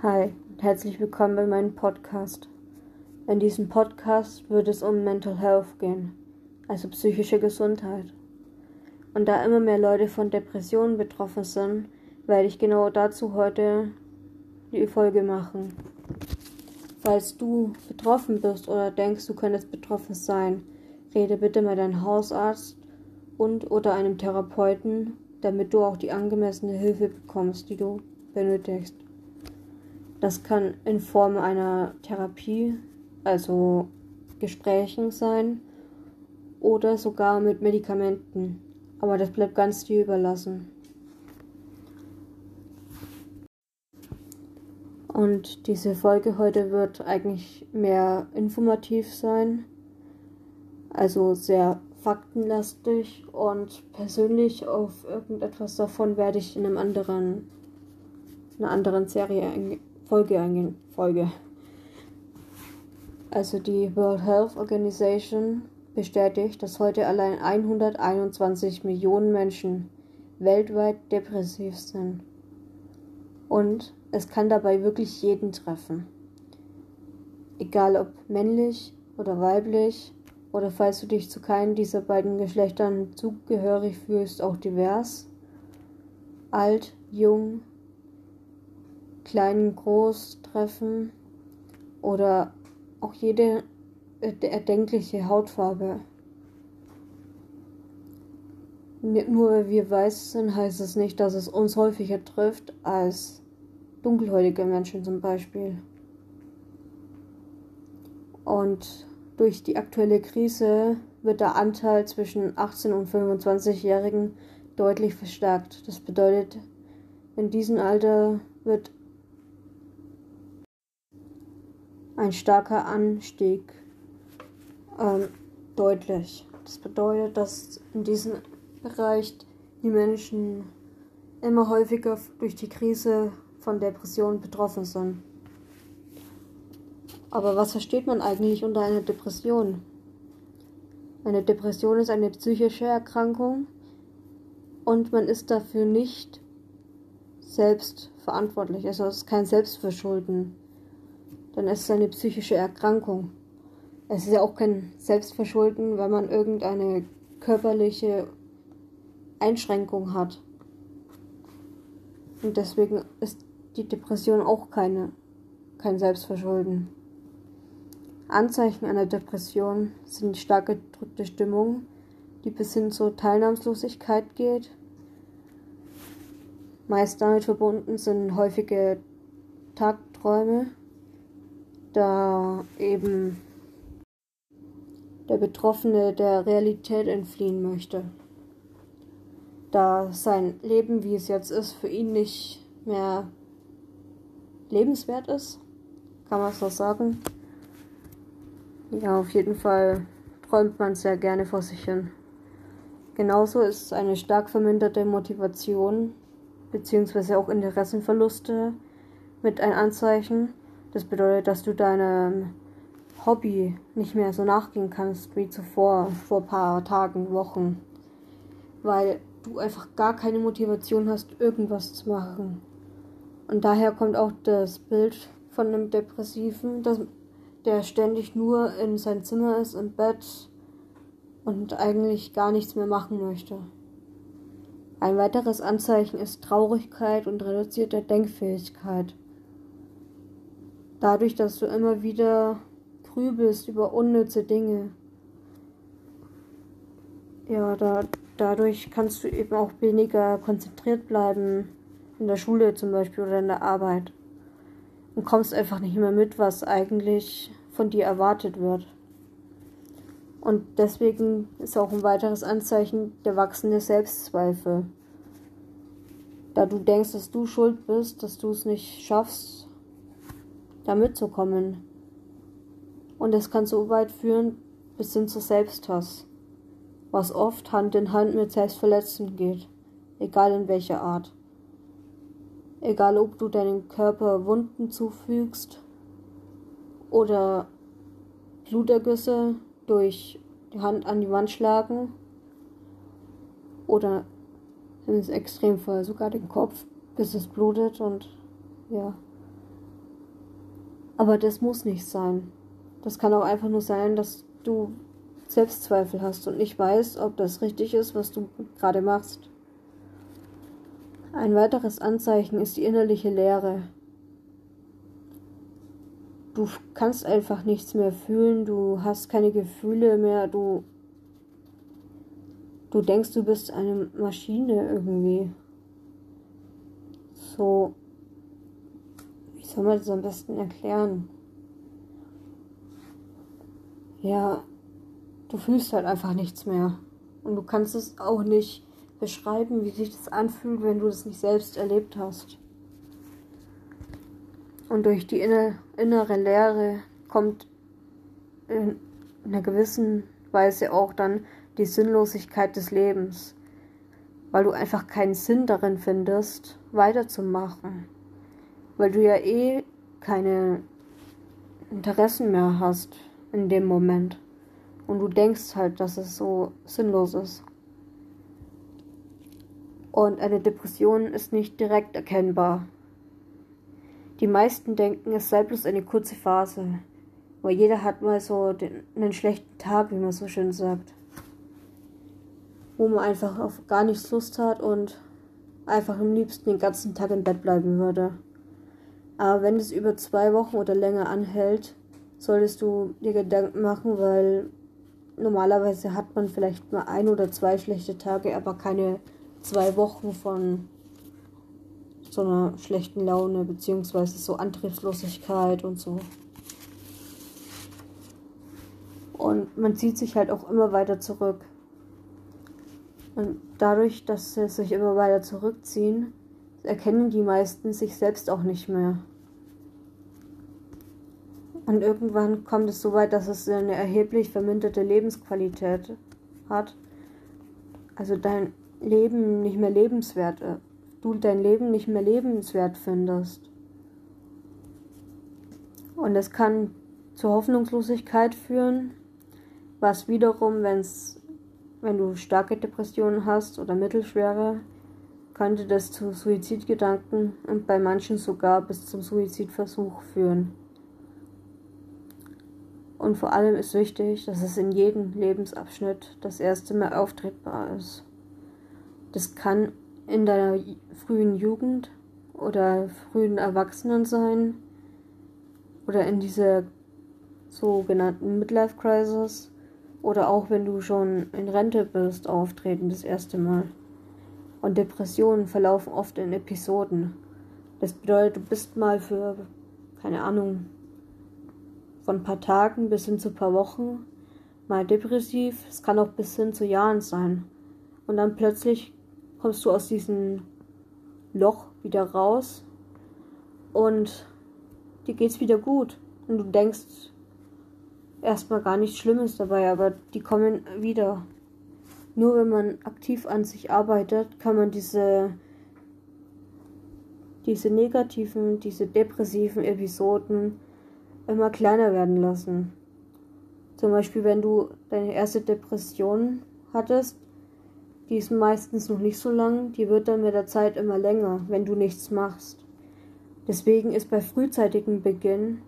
Hi und herzlich willkommen bei meinem Podcast. In diesem Podcast wird es um Mental Health gehen, also psychische Gesundheit. Und da immer mehr Leute von Depressionen betroffen sind, werde ich genau dazu heute die Folge machen. Falls du betroffen bist oder denkst, du könntest betroffen sein, rede bitte mit deinem Hausarzt und oder einem Therapeuten, damit du auch die angemessene Hilfe bekommst, die du benötigst. Das kann in Form einer Therapie, also Gesprächen sein oder sogar mit Medikamenten. Aber das bleibt ganz dir überlassen. Und diese Folge heute wird eigentlich mehr informativ sein, also sehr faktenlastig und persönlich auf irgendetwas davon werde ich in einem anderen, einer anderen Serie Folge eingehen. Folge. Also die World Health Organization bestätigt, dass heute allein 121 Millionen Menschen weltweit depressiv sind. Und es kann dabei wirklich jeden treffen. Egal ob männlich oder weiblich oder falls du dich zu keinem dieser beiden Geschlechtern zugehörig fühlst, auch divers, alt, jung, kleinen Großtreffen oder auch jede erdenkliche Hautfarbe. Nur weil wir weiß sind, heißt es nicht, dass es uns häufiger trifft als dunkelhäutige Menschen zum Beispiel. Und durch die aktuelle Krise wird der Anteil zwischen 18 und 25-Jährigen deutlich verstärkt. Das bedeutet, in diesem Alter wird ein starker Anstieg ähm, deutlich. Das bedeutet, dass in diesem Bereich die Menschen immer häufiger durch die Krise von Depressionen betroffen sind. Aber was versteht man eigentlich unter einer Depression? Eine Depression ist eine psychische Erkrankung und man ist dafür nicht selbst verantwortlich. Also es ist kein Selbstverschulden dann ist es eine psychische Erkrankung. Es ist ja auch kein Selbstverschulden, wenn man irgendeine körperliche Einschränkung hat. Und deswegen ist die Depression auch keine, kein Selbstverschulden. Anzeichen einer Depression sind stark gedrückte Stimmung, die bis hin zur Teilnahmslosigkeit geht. Meist damit verbunden sind häufige Tagträume, da eben der Betroffene der Realität entfliehen möchte. Da sein Leben, wie es jetzt ist, für ihn nicht mehr lebenswert ist. Kann man so sagen? Ja, auf jeden Fall träumt man sehr gerne vor sich hin. Genauso ist eine stark verminderte Motivation bzw. auch Interessenverluste mit ein Anzeichen, das bedeutet, dass du deinem Hobby nicht mehr so nachgehen kannst wie zuvor, vor ein paar Tagen, Wochen. Weil du einfach gar keine Motivation hast, irgendwas zu machen. Und daher kommt auch das Bild von einem Depressiven, dass der ständig nur in sein Zimmer ist, im Bett und eigentlich gar nichts mehr machen möchte. Ein weiteres Anzeichen ist Traurigkeit und reduzierte Denkfähigkeit. Dadurch, dass du immer wieder grübelst über unnütze Dinge. Ja, da, dadurch kannst du eben auch weniger konzentriert bleiben. In der Schule zum Beispiel oder in der Arbeit. Und kommst einfach nicht mehr mit, was eigentlich von dir erwartet wird. Und deswegen ist auch ein weiteres Anzeichen der wachsende Selbstzweifel. Da du denkst, dass du schuld bist, dass du es nicht schaffst, da mitzukommen. Und es kann so weit führen bis hin zu Selbsthass, was oft Hand in Hand mit Selbstverletzung geht, egal in welcher Art. Egal ob du deinem Körper Wunden zufügst oder Blutergüsse durch die Hand an die Wand schlagen oder im Extremfall sogar den Kopf, bis es blutet und ja Aber das muss nicht sein. Das kann auch einfach nur sein, dass du Selbstzweifel hast und nicht weißt, ob das richtig ist, was du gerade machst. Ein weiteres Anzeichen ist die innerliche Leere. Du kannst einfach nichts mehr fühlen, du hast keine Gefühle mehr, du du denkst, du bist eine Maschine irgendwie. So soll man das am besten erklären? Ja, du fühlst halt einfach nichts mehr. Und du kannst es auch nicht beschreiben, wie sich das anfühlt, wenn du es nicht selbst erlebt hast. Und durch die innere Leere kommt in einer gewissen Weise auch dann die Sinnlosigkeit des Lebens, weil du einfach keinen Sinn darin findest, weiterzumachen, weil du ja eh keine Interessen mehr hast in dem Moment. Und du denkst halt, dass es so sinnlos ist. Und eine Depression ist nicht direkt erkennbar. Die meisten denken, es sei bloß eine kurze Phase. Weil jeder hat mal so den, einen schlechten Tag, wie man so schön sagt. Wo man einfach auf gar nichts Lust hat und einfach am liebsten den ganzen Tag im Bett bleiben würde. Aber wenn es über zwei Wochen oder länger anhält, solltest du dir Gedanken machen, weil normalerweise hat man vielleicht mal ein oder zwei schlechte Tage, aber keine zwei Wochen von so einer schlechten Laune beziehungsweise so Antriebslosigkeit und so. Und man zieht sich halt auch immer weiter zurück. Und dadurch, dass sie sich immer weiter zurückziehen, erkennen die meisten sich selbst auch nicht mehr. Und irgendwann kommt es so weit, dass es eine erheblich verminderte Lebensqualität hat. Also dein Leben nicht mehr lebenswert, äh, du dein Leben nicht mehr lebenswert findest. Und es kann zur Hoffnungslosigkeit führen, was wiederum, wenn's, wenn du starke Depressionen hast oder mittelschwere, könnte das zu Suizidgedanken und bei manchen sogar bis zum Suizidversuch führen. Und vor allem ist wichtig, dass es in jedem Lebensabschnitt das erste Mal auftretbar ist. Das kann in deiner frühen Jugend oder frühen Erwachsenen sein oder in dieser sogenannten Midlife Crisis oder auch wenn du schon in Rente bist, auftreten das erste Mal. Und Depressionen verlaufen oft in Episoden. Das bedeutet, du bist mal für, keine Ahnung, von ein paar Tagen bis hin zu ein paar Wochen mal depressiv. Es kann auch bis hin zu Jahren sein. Und dann plötzlich kommst du aus diesem Loch wieder raus und dir geht's wieder gut. Und du denkst erstmal gar nichts Schlimmes dabei, aber die kommen wieder. Nur wenn man aktiv an sich arbeitet, kann man diese diese negativen, diese depressiven Episoden immer kleiner werden lassen. Zum Beispiel, wenn du deine erste Depression hattest, die ist meistens noch nicht so lang, die wird dann mit der Zeit immer länger, wenn du nichts machst. Deswegen ist bei frühzeitigem Beginn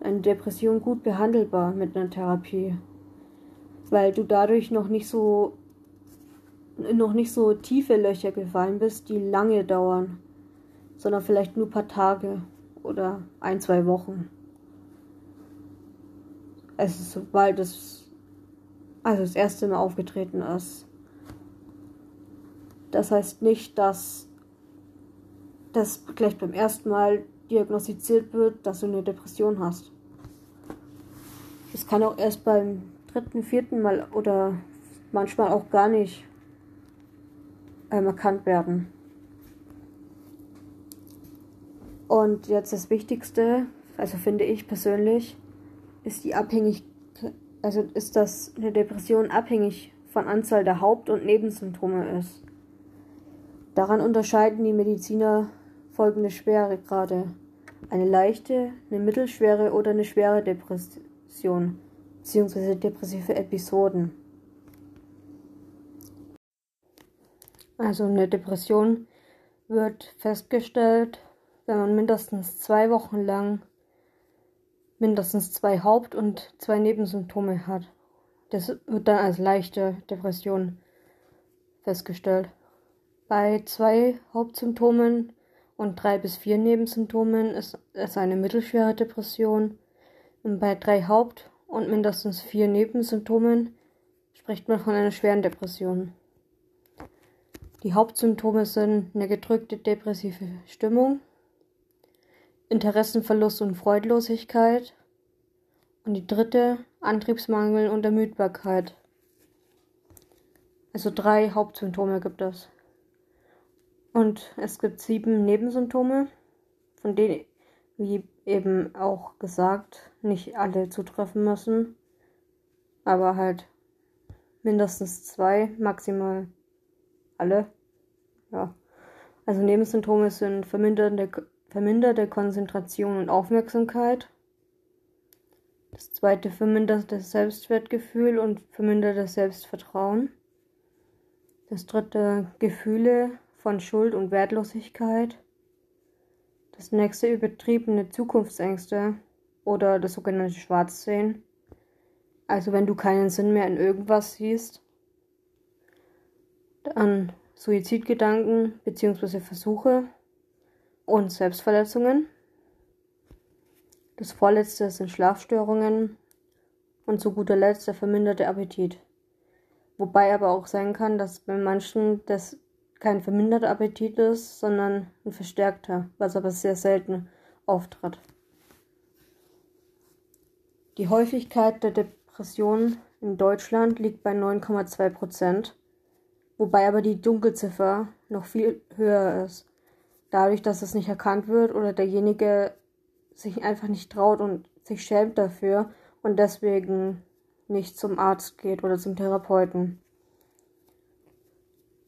eine Depression gut behandelbar mit einer Therapie, weil du dadurch noch nicht so noch nicht so tiefe Löcher gefallen bist, die lange dauern, sondern vielleicht nur ein paar Tage oder ein, zwei Wochen. Es ist, sobald es also das erste Mal aufgetreten ist. Das heißt nicht, dass das gleich beim ersten Mal diagnostiziert wird, dass du eine Depression hast. Es kann auch erst beim dritten, vierten Mal oder manchmal auch gar nicht erkannt werden. Und jetzt das Wichtigste, also finde ich persönlich, ist die abhängig, also ist das eine Depression abhängig von Anzahl der Haupt- und Nebensymptome ist. Daran unterscheiden die Mediziner folgende Schweregrade. Eine leichte, eine mittelschwere oder eine schwere Depression bzw. depressive Episoden. Also eine Depression wird festgestellt, wenn man mindestens zwei Wochen lang mindestens zwei Haupt- und zwei Nebensymptome hat. Das wird dann als leichte Depression festgestellt. Bei zwei Hauptsymptomen und drei bis vier Nebensymptomen ist es eine mittelschwere Depression. Und bei drei Haupt- und mindestens vier Nebensymptomen spricht man von einer schweren Depression. Die Hauptsymptome sind eine gedrückte depressive Stimmung, Interessenverlust und Freudlosigkeit und die dritte Antriebsmangel und Ermüdbarkeit. Also drei Hauptsymptome gibt es. Und es gibt sieben Nebensymptome, von denen, wie eben auch gesagt, nicht alle zutreffen müssen, aber halt mindestens zwei, maximal alle. Ja. Also Nebensymptome sind verminderte, verminderte Konzentration und Aufmerksamkeit. Das zweite verminderte Selbstwertgefühl und vermindertes Selbstvertrauen. Das dritte Gefühle von Schuld und Wertlosigkeit. Das nächste übertriebene Zukunftsängste oder das sogenannte Schwarzsehen. Also wenn du keinen Sinn mehr in irgendwas siehst. Dann Suizidgedanken bzw. Versuche und Selbstverletzungen. Das vorletzte sind Schlafstörungen und zu guter Letzt der verminderte Appetit. Wobei aber auch sein kann, dass bei manchen das kein verminderter Appetit ist, sondern ein verstärkter, was aber sehr selten auftritt. Die Häufigkeit der Depression in Deutschland liegt bei 9,2 Prozent, wobei aber die Dunkelziffer noch viel höher ist, dadurch, dass es nicht erkannt wird oder derjenige sich einfach nicht traut und sich schämt dafür und deswegen nicht zum Arzt geht oder zum Therapeuten.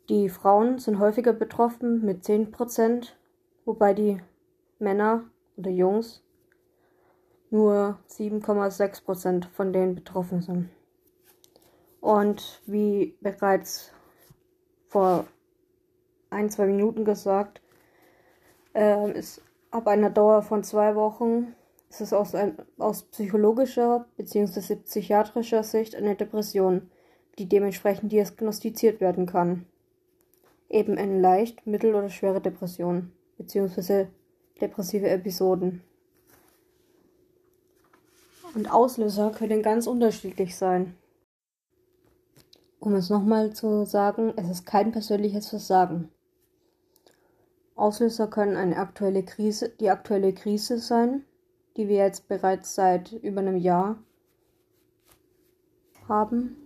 Die Frauen sind häufiger betroffen mit 10%, wobei die Männer oder Jungs nur 7,6% von denen betroffen sind. Und wie bereits vor ein, zwei Minuten gesagt, äh, ist ab einer Dauer von zwei Wochen ist es aus, ein, aus psychologischer bzw. psychiatrischer Sicht eine Depression, die dementsprechend diagnostiziert werden kann. Eben eine leicht, mittel- oder schwere Depression bzw. depressive Episoden. Und Auslöser können ganz unterschiedlich sein. Um es nochmal zu sagen, es ist kein persönliches Versagen. Auslöser können eine aktuelle Krise, die aktuelle Krise sein, die wir jetzt bereits seit über einem Jahr haben.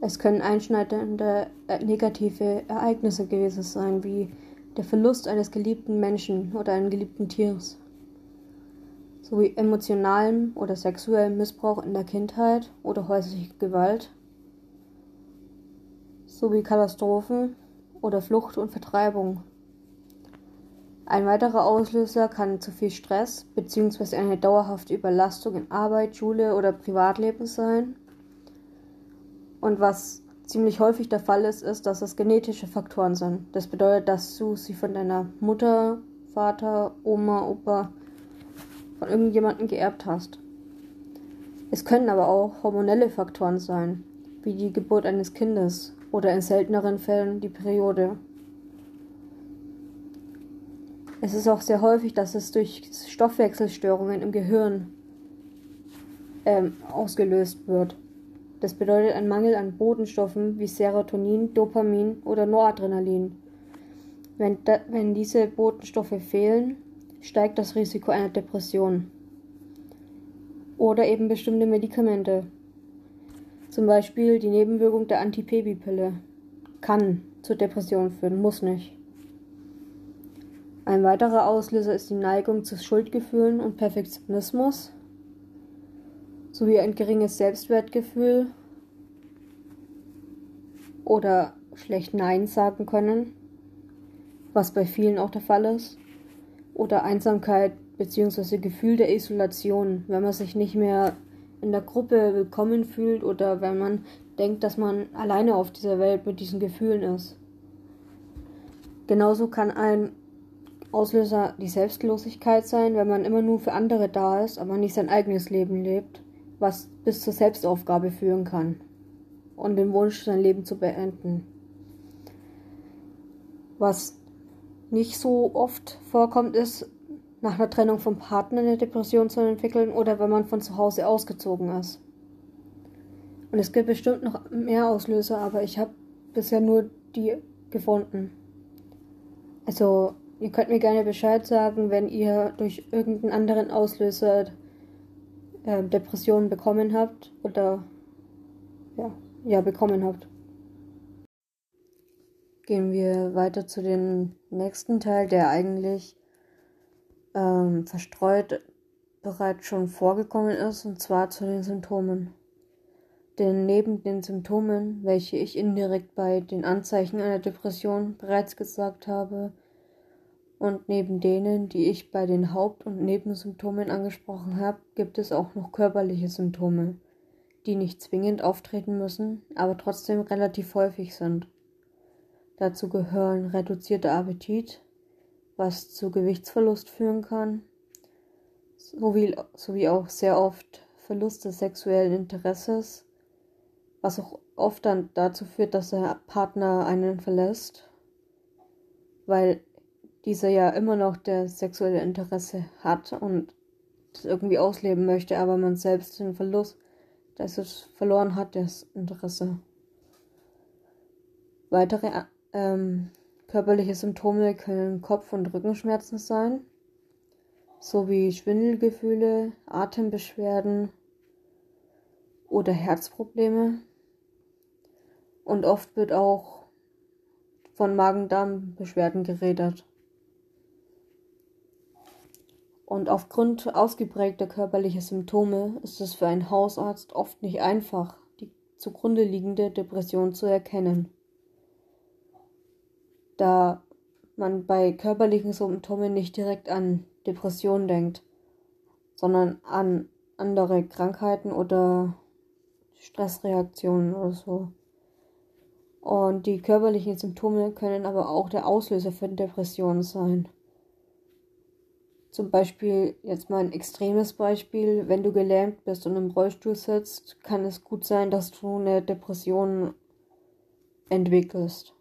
Es können einschneidende äh, negative Ereignisse gewesen sein, wie der Verlust eines geliebten Menschen oder eines geliebten Tieres, sowie emotionalem oder sexuellem Missbrauch in der Kindheit oder häusliche Gewalt, sowie Katastrophen oder Flucht und Vertreibung ein weiterer Auslöser kann zu viel Stress bzw. eine dauerhafte Überlastung in Arbeit, Schule oder Privatleben sein. Und was ziemlich häufig der Fall ist, ist, dass es genetische Faktoren sind. Das bedeutet, dass du sie von deiner Mutter, Vater, Oma, Opa, von irgendjemandem geerbt hast. Es können aber auch hormonelle Faktoren sein, wie die Geburt eines Kindes oder in selteneren Fällen die Periode. Es ist auch sehr häufig, dass es durch Stoffwechselstörungen im Gehirn ähm, ausgelöst wird. Das bedeutet ein Mangel an Botenstoffen wie Serotonin, Dopamin oder Noradrenalin. Wenn, da, wenn diese Botenstoffe fehlen, steigt das Risiko einer Depression. Oder eben bestimmte Medikamente. Zum Beispiel die Nebenwirkung der Antibabypille kann zur Depression führen, muss nicht. Ein weiterer Auslöser ist die Neigung zu Schuldgefühlen und Perfektionismus sowie ein geringes Selbstwertgefühl oder schlecht Nein sagen können, was bei vielen auch der Fall ist, oder Einsamkeit bzw. Gefühl der Isolation, wenn man sich nicht mehr in der Gruppe willkommen fühlt oder wenn man denkt, dass man alleine auf dieser Welt mit diesen Gefühlen ist. Genauso kann ein Auslöser die Selbstlosigkeit sein, wenn man immer nur für andere da ist, aber nicht sein eigenes Leben lebt, was bis zur Selbstaufgabe führen kann und den Wunsch, sein Leben zu beenden. Was nicht so oft vorkommt, ist, nach einer Trennung vom Partner eine Depression zu entwickeln oder wenn man von zu Hause ausgezogen ist. Und es gibt bestimmt noch mehr Auslöser, aber ich habe bisher nur die gefunden. Also, ihr könnt mir gerne Bescheid sagen, wenn ihr durch irgendeinen anderen Auslöser äh, Depressionen bekommen habt oder ja, ja, bekommen habt. Gehen wir weiter zu dem nächsten Teil, der eigentlich ähm, verstreut bereits schon vorgekommen ist, und zwar zu den Symptomen. Denn neben den Symptomen, welche ich indirekt bei den Anzeichen einer Depression bereits gesagt habe, und neben denen, die ich bei den Haupt- und Nebensymptomen angesprochen habe, gibt es auch noch körperliche Symptome, die nicht zwingend auftreten müssen, aber trotzdem relativ häufig sind. Dazu gehören reduzierter Appetit, was zu Gewichtsverlust führen kann, sowie, sowie auch sehr oft Verlust des sexuellen Interesses, was auch oft dann dazu führt, dass der Partner einen verlässt, weil dieser ja immer noch das sexuelle Interesse hat und das irgendwie ausleben möchte, aber man selbst den Verlust, dass es verloren hat, das Interesse. Weitere ähm, Körperliche Symptome können Kopf- und Rückenschmerzen sein, sowie Schwindelgefühle, Atembeschwerden oder Herzprobleme. Und oft wird auch von Magen-Darm-Beschwerden geredet. Und aufgrund ausgeprägter körperlicher Symptome ist es für einen Hausarzt oft nicht einfach, die zugrunde liegende Depression zu erkennen da man bei körperlichen Symptomen nicht direkt an Depressionen denkt, sondern an andere Krankheiten oder Stressreaktionen oder so. Und die körperlichen Symptome können aber auch der Auslöser für Depressionen sein. Zum Beispiel, jetzt mal ein extremes Beispiel, wenn du gelähmt bist und im Rollstuhl sitzt, kann es gut sein, dass du eine Depression entwickelst.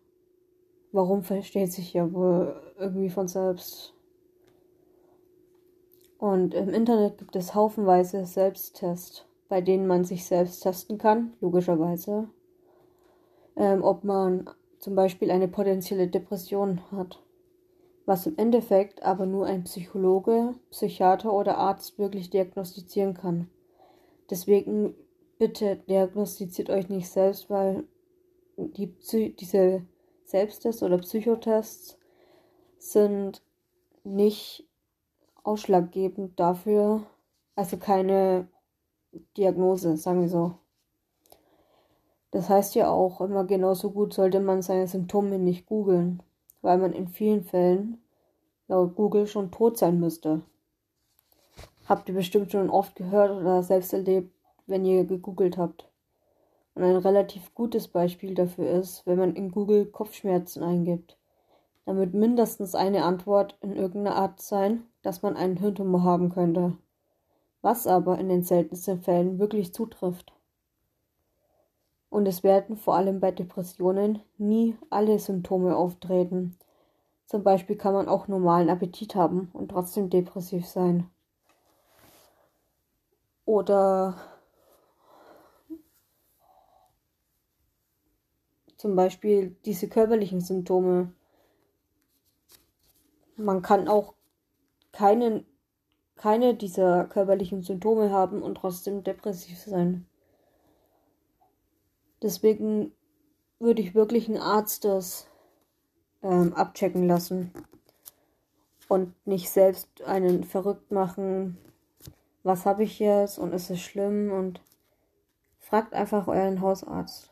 Warum versteht sich ja wohl irgendwie von selbst. Und im Internet gibt es haufenweise Selbsttests, bei denen man sich selbst testen kann, logischerweise, ähm, ob man zum Beispiel eine potenzielle Depression hat. Was im Endeffekt aber nur ein Psychologe, Psychiater oder Arzt wirklich diagnostizieren kann. Deswegen bitte diagnostiziert euch nicht selbst, weil die, diese Selbsttests oder Psychotests sind nicht ausschlaggebend dafür, also keine Diagnose, sagen wir so. Das heißt ja auch, immer genauso gut sollte man seine Symptome nicht googeln, weil man in vielen Fällen laut Google schon tot sein müsste. Habt ihr bestimmt schon oft gehört oder selbst erlebt, wenn ihr gegoogelt habt. Und ein relativ gutes Beispiel dafür ist, wenn man in Google Kopfschmerzen eingibt. Wird mindestens eine Antwort in irgendeiner Art sein, dass man einen Hirntumor haben könnte. Was aber in den seltensten Fällen wirklich zutrifft. Und es werden vor allem bei Depressionen nie alle Symptome auftreten. Zum Beispiel kann man auch normalen Appetit haben und trotzdem depressiv sein. Oder zum Beispiel diese körperlichen Symptome. Man kann auch keinen, keine dieser körperlichen Symptome haben und trotzdem depressiv sein. Deswegen würde ich wirklich einen Arzt das ähm, abchecken lassen und nicht selbst einen verrückt machen. Was habe ich jetzt und ist es schlimm und fragt einfach euren Hausarzt.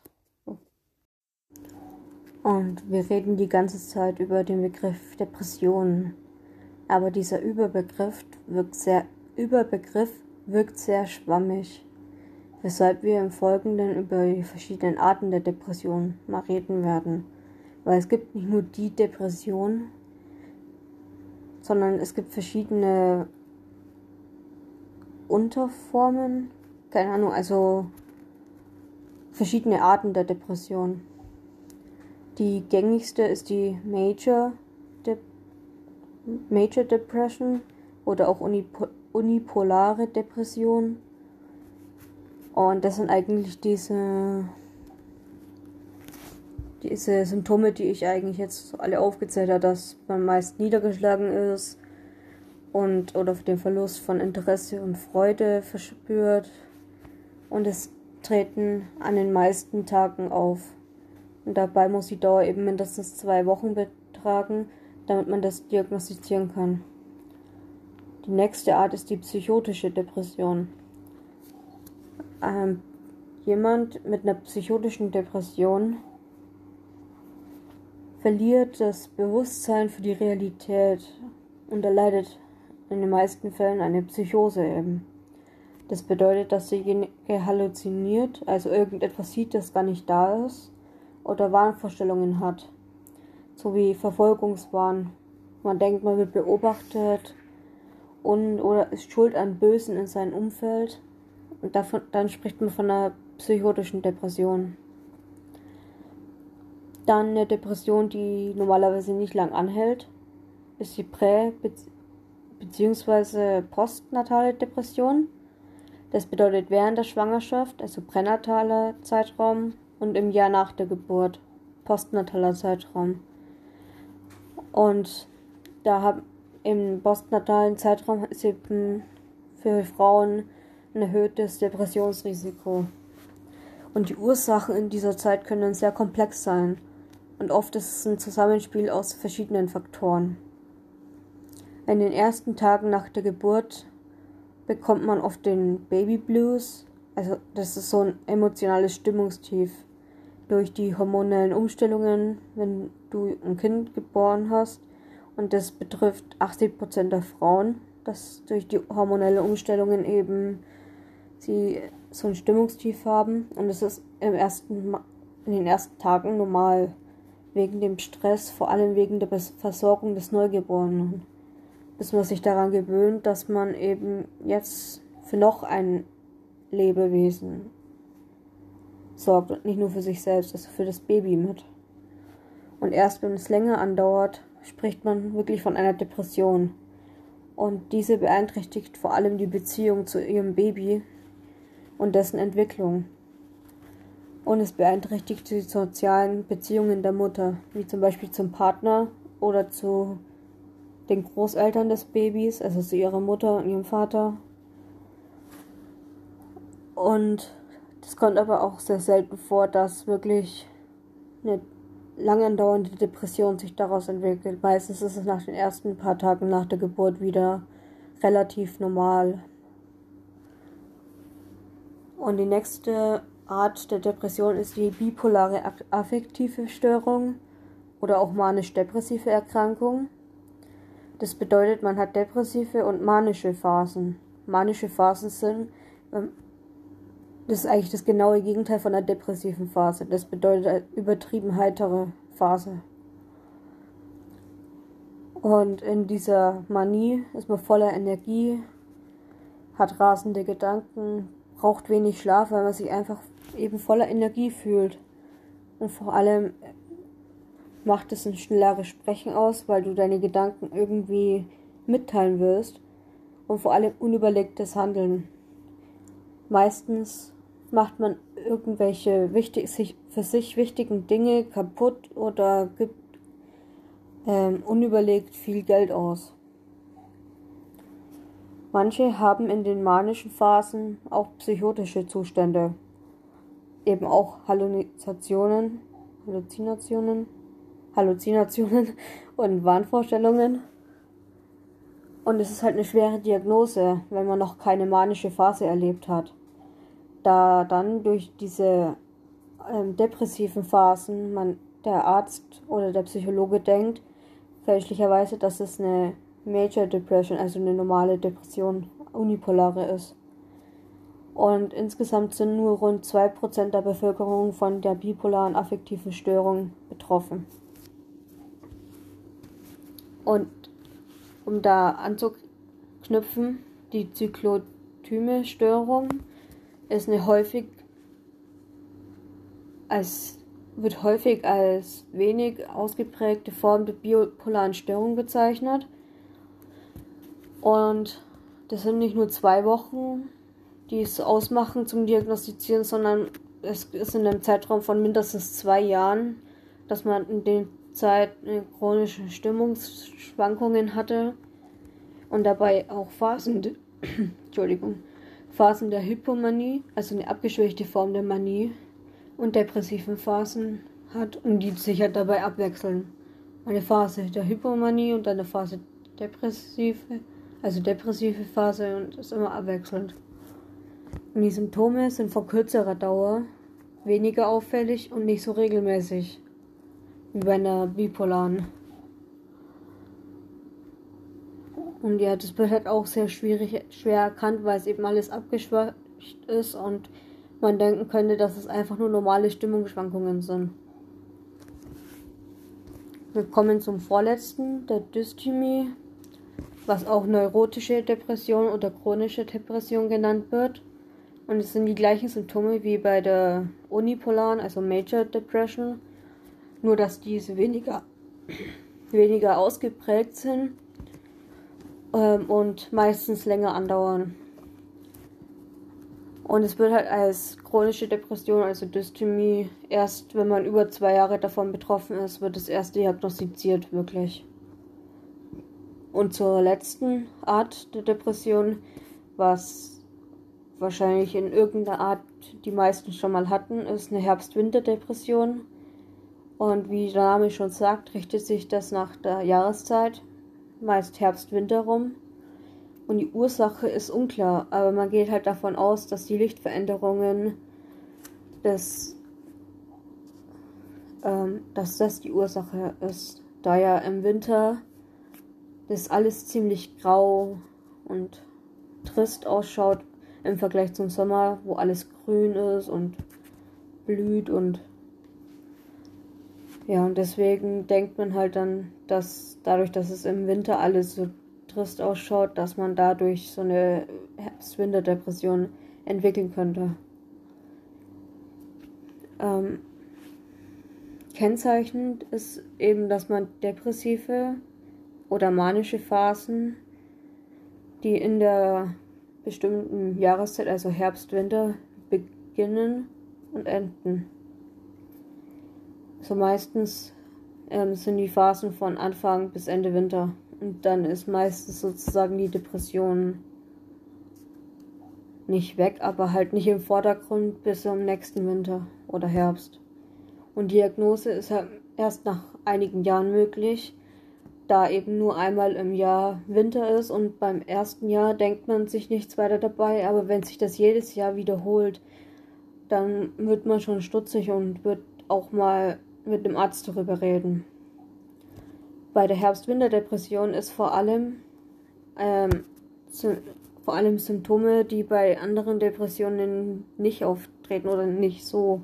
Und wir reden die ganze Zeit über den Begriff Depression. Aber dieser Überbegriff wirkt sehr, Überbegriff wirkt sehr schwammig, weshalb wir im Folgenden über die verschiedenen Arten der Depression mal reden werden. Weil es gibt nicht nur die Depression, sondern es gibt verschiedene Unterformen, keine Ahnung, also verschiedene Arten der Depression. Die gängigste ist die Major, De Major Depression oder auch Unipo unipolare Depression. Und das sind eigentlich diese, diese Symptome, die ich eigentlich jetzt alle aufgezählt habe, dass man meist niedergeschlagen ist und oder den Verlust von Interesse und Freude verspürt. Und es treten an den meisten Tagen auf. Und dabei muss die Dauer eben mindestens zwei Wochen betragen, damit man das diagnostizieren kann. Die nächste Art ist die psychotische Depression. Ähm, jemand mit einer psychotischen Depression verliert das Bewusstsein für die Realität und erleidet in den meisten Fällen eine Psychose eben. Das bedeutet, dass derjenige halluziniert, also irgendetwas sieht, das gar nicht da ist, oder Wahnvorstellungen hat, sowie Verfolgungswahn. Man denkt, man wird beobachtet und oder ist schuld an Bösen in seinem Umfeld. Und davon, dann spricht man von einer psychotischen Depression. Dann eine Depression, die normalerweise nicht lang anhält, ist die Prä- bzw. postnatale Depression. Das bedeutet während der Schwangerschaft, also pränataler Zeitraum, und im Jahr nach der Geburt, postnataler Zeitraum. Und da haben im postnatalen Zeitraum ist eben für Frauen ein erhöhtes Depressionsrisiko. Und die Ursachen in dieser Zeit können sehr komplex sein. Und oft ist es ein Zusammenspiel aus verschiedenen Faktoren. In den ersten Tagen nach der Geburt bekommt man oft den Baby Blues. Also das ist so ein emotionales Stimmungstief durch die hormonellen Umstellungen, wenn du ein Kind geboren hast. Und das betrifft 80 Prozent der Frauen, dass durch die hormonelle Umstellungen eben sie so ein Stimmungstief haben. Und es ist im ersten, in den ersten Tagen normal wegen dem Stress, vor allem wegen der Versorgung des Neugeborenen. Bis man sich daran gewöhnt, dass man eben jetzt für noch ein Lebewesen sorgt und nicht nur für sich selbst, also für das Baby mit. Und erst wenn es länger andauert, spricht man wirklich von einer Depression. Und diese beeinträchtigt vor allem die Beziehung zu ihrem Baby und dessen Entwicklung. Und es beeinträchtigt die sozialen Beziehungen der Mutter, wie zum Beispiel zum Partner oder zu den Großeltern des Babys, also zu ihrer Mutter und ihrem Vater. Und es kommt aber auch sehr selten vor, dass wirklich eine lang andauernde Depression sich daraus entwickelt. Meistens ist es nach den ersten paar Tagen nach der Geburt wieder relativ normal. Und die nächste Art der Depression ist die bipolare affektive Störung oder auch manisch-depressive Erkrankung. Das bedeutet, man hat depressive und manische Phasen. Manische Phasen sind, ähm, das ist eigentlich das genaue Gegenteil von einer depressiven Phase. Das bedeutet eine übertrieben heitere Phase. Und in dieser Manie ist man voller Energie, hat rasende Gedanken, braucht wenig Schlaf, weil man sich einfach eben voller Energie fühlt. Und vor allem macht es ein schnelleres Sprechen aus, weil du deine Gedanken irgendwie mitteilen willst. Und vor allem unüberlegtes Handeln. Meistens macht man irgendwelche wichtig, sich, für sich wichtigen Dinge kaputt oder gibt ähm, unüberlegt viel Geld aus. Manche haben in den manischen Phasen auch psychotische Zustände, eben auch Halluzinationen, Halluzinationen, Halluzinationen und Wahnvorstellungen. Und es ist halt eine schwere Diagnose, wenn man noch keine manische Phase erlebt hat da dann durch diese ähm, depressiven Phasen man der Arzt oder der Psychologe denkt fälschlicherweise, dass es eine Major Depression, also eine normale Depression, unipolare ist. Und insgesamt sind nur rund 2% der Bevölkerung von der bipolaren affektiven Störung betroffen. Und um da anzuknüpfen, die Zyklotyme-Störung ist eine häufig als wird häufig als wenig ausgeprägte Form der bipolaren Störung bezeichnet. Und das sind nicht nur zwei Wochen, die es ausmachen zum Diagnostizieren, sondern es ist in einem Zeitraum von mindestens zwei Jahren, dass man in der Zeit chronische Stimmungsschwankungen hatte und dabei auch Phasen, Entschuldigung, Phasen der Hypomanie, also eine abgeschwächte Form der Manie und depressiven Phasen hat und die sich halt dabei abwechseln. Eine Phase der Hypomanie und eine Phase depressive, also depressive Phase und ist immer abwechselnd. Und die Symptome sind von kürzerer Dauer, weniger auffällig und nicht so regelmäßig wie bei einer bipolaren. Und ja, das wird halt auch sehr schwierig, schwer erkannt, weil es eben alles abgeschwächt ist und man denken könnte, dass es einfach nur normale Stimmungsschwankungen sind. Wir kommen zum vorletzten, der Dysthymie, was auch neurotische Depression oder chronische Depression genannt wird. Und es sind die gleichen Symptome wie bei der unipolaren, also Major Depression, nur dass diese weniger, weniger ausgeprägt sind ähm, und meistens länger andauern. Und es wird halt als chronische Depression, also Dysthymie, erst wenn man über zwei Jahre davon betroffen ist, wird es erst diagnostiziert, wirklich. Und zur letzten Art der Depression, was wahrscheinlich in irgendeiner Art die meisten schon mal hatten, ist eine Herbst-Winter-Depression. Und wie der Name schon sagt, richtet sich das nach der Jahreszeit, meist Herbst-Winter rum. Und die Ursache ist unklar, aber man geht halt davon aus, dass die Lichtveränderungen des, ähm, dass das die Ursache ist. Da ja im Winter das alles ziemlich grau und trist ausschaut im Vergleich zum Sommer, wo alles grün ist und blüht und ja, und deswegen denkt man halt dann, dass dadurch, dass es im Winter alles so trist ausschaut, dass man dadurch so eine Herbst-Winter-Depression entwickeln könnte. Ähm, kennzeichnend ist eben, dass man depressive oder manische Phasen, die in der bestimmten Jahreszeit, also Herbst, Winter, beginnen und enden. So meistens ähm, sind die Phasen von Anfang bis Ende Winter. Und dann ist meistens sozusagen die Depression nicht weg, aber halt nicht im Vordergrund bis zum nächsten Winter oder Herbst. Und Diagnose ist halt erst nach einigen Jahren möglich, da eben nur einmal im Jahr Winter ist und beim ersten Jahr denkt man sich nichts weiter dabei, aber wenn sich das jedes Jahr wiederholt, dann wird man schon stutzig und wird auch mal mit dem Arzt darüber reden. Bei der Herbst-Winter-Depression ist vor allem, ähm, vor allem Symptome, die bei anderen Depressionen nicht auftreten oder nicht so.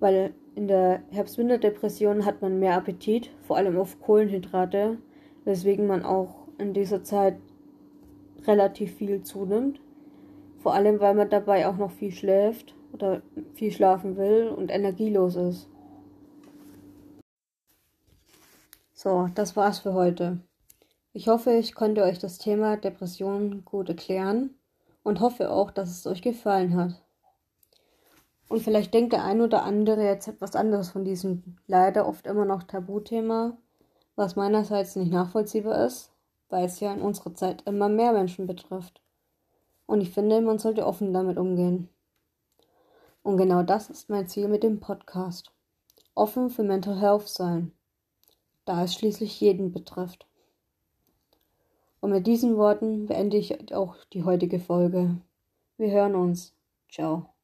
Weil in der Herbst-Winter-Depression hat man mehr Appetit, vor allem auf Kohlenhydrate, weswegen man auch in dieser Zeit relativ viel zunimmt. Vor allem, weil man dabei auch noch viel schläft oder viel schlafen will und energielos ist. So, das war's für heute. Ich hoffe, ich konnte euch das Thema Depression gut erklären und hoffe auch, dass es euch gefallen hat. Und vielleicht denkt der ein oder andere jetzt etwas anderes von diesem leider oft immer noch Tabuthema, was meinerseits nicht nachvollziehbar ist, weil es ja in unserer Zeit immer mehr Menschen betrifft. Und ich finde, man sollte offen damit umgehen. Und genau das ist mein Ziel mit dem Podcast. Offen für Mental Health sein da es schließlich jeden betrifft. Und mit diesen Worten beende ich auch die heutige Folge. Wir hören uns. Ciao.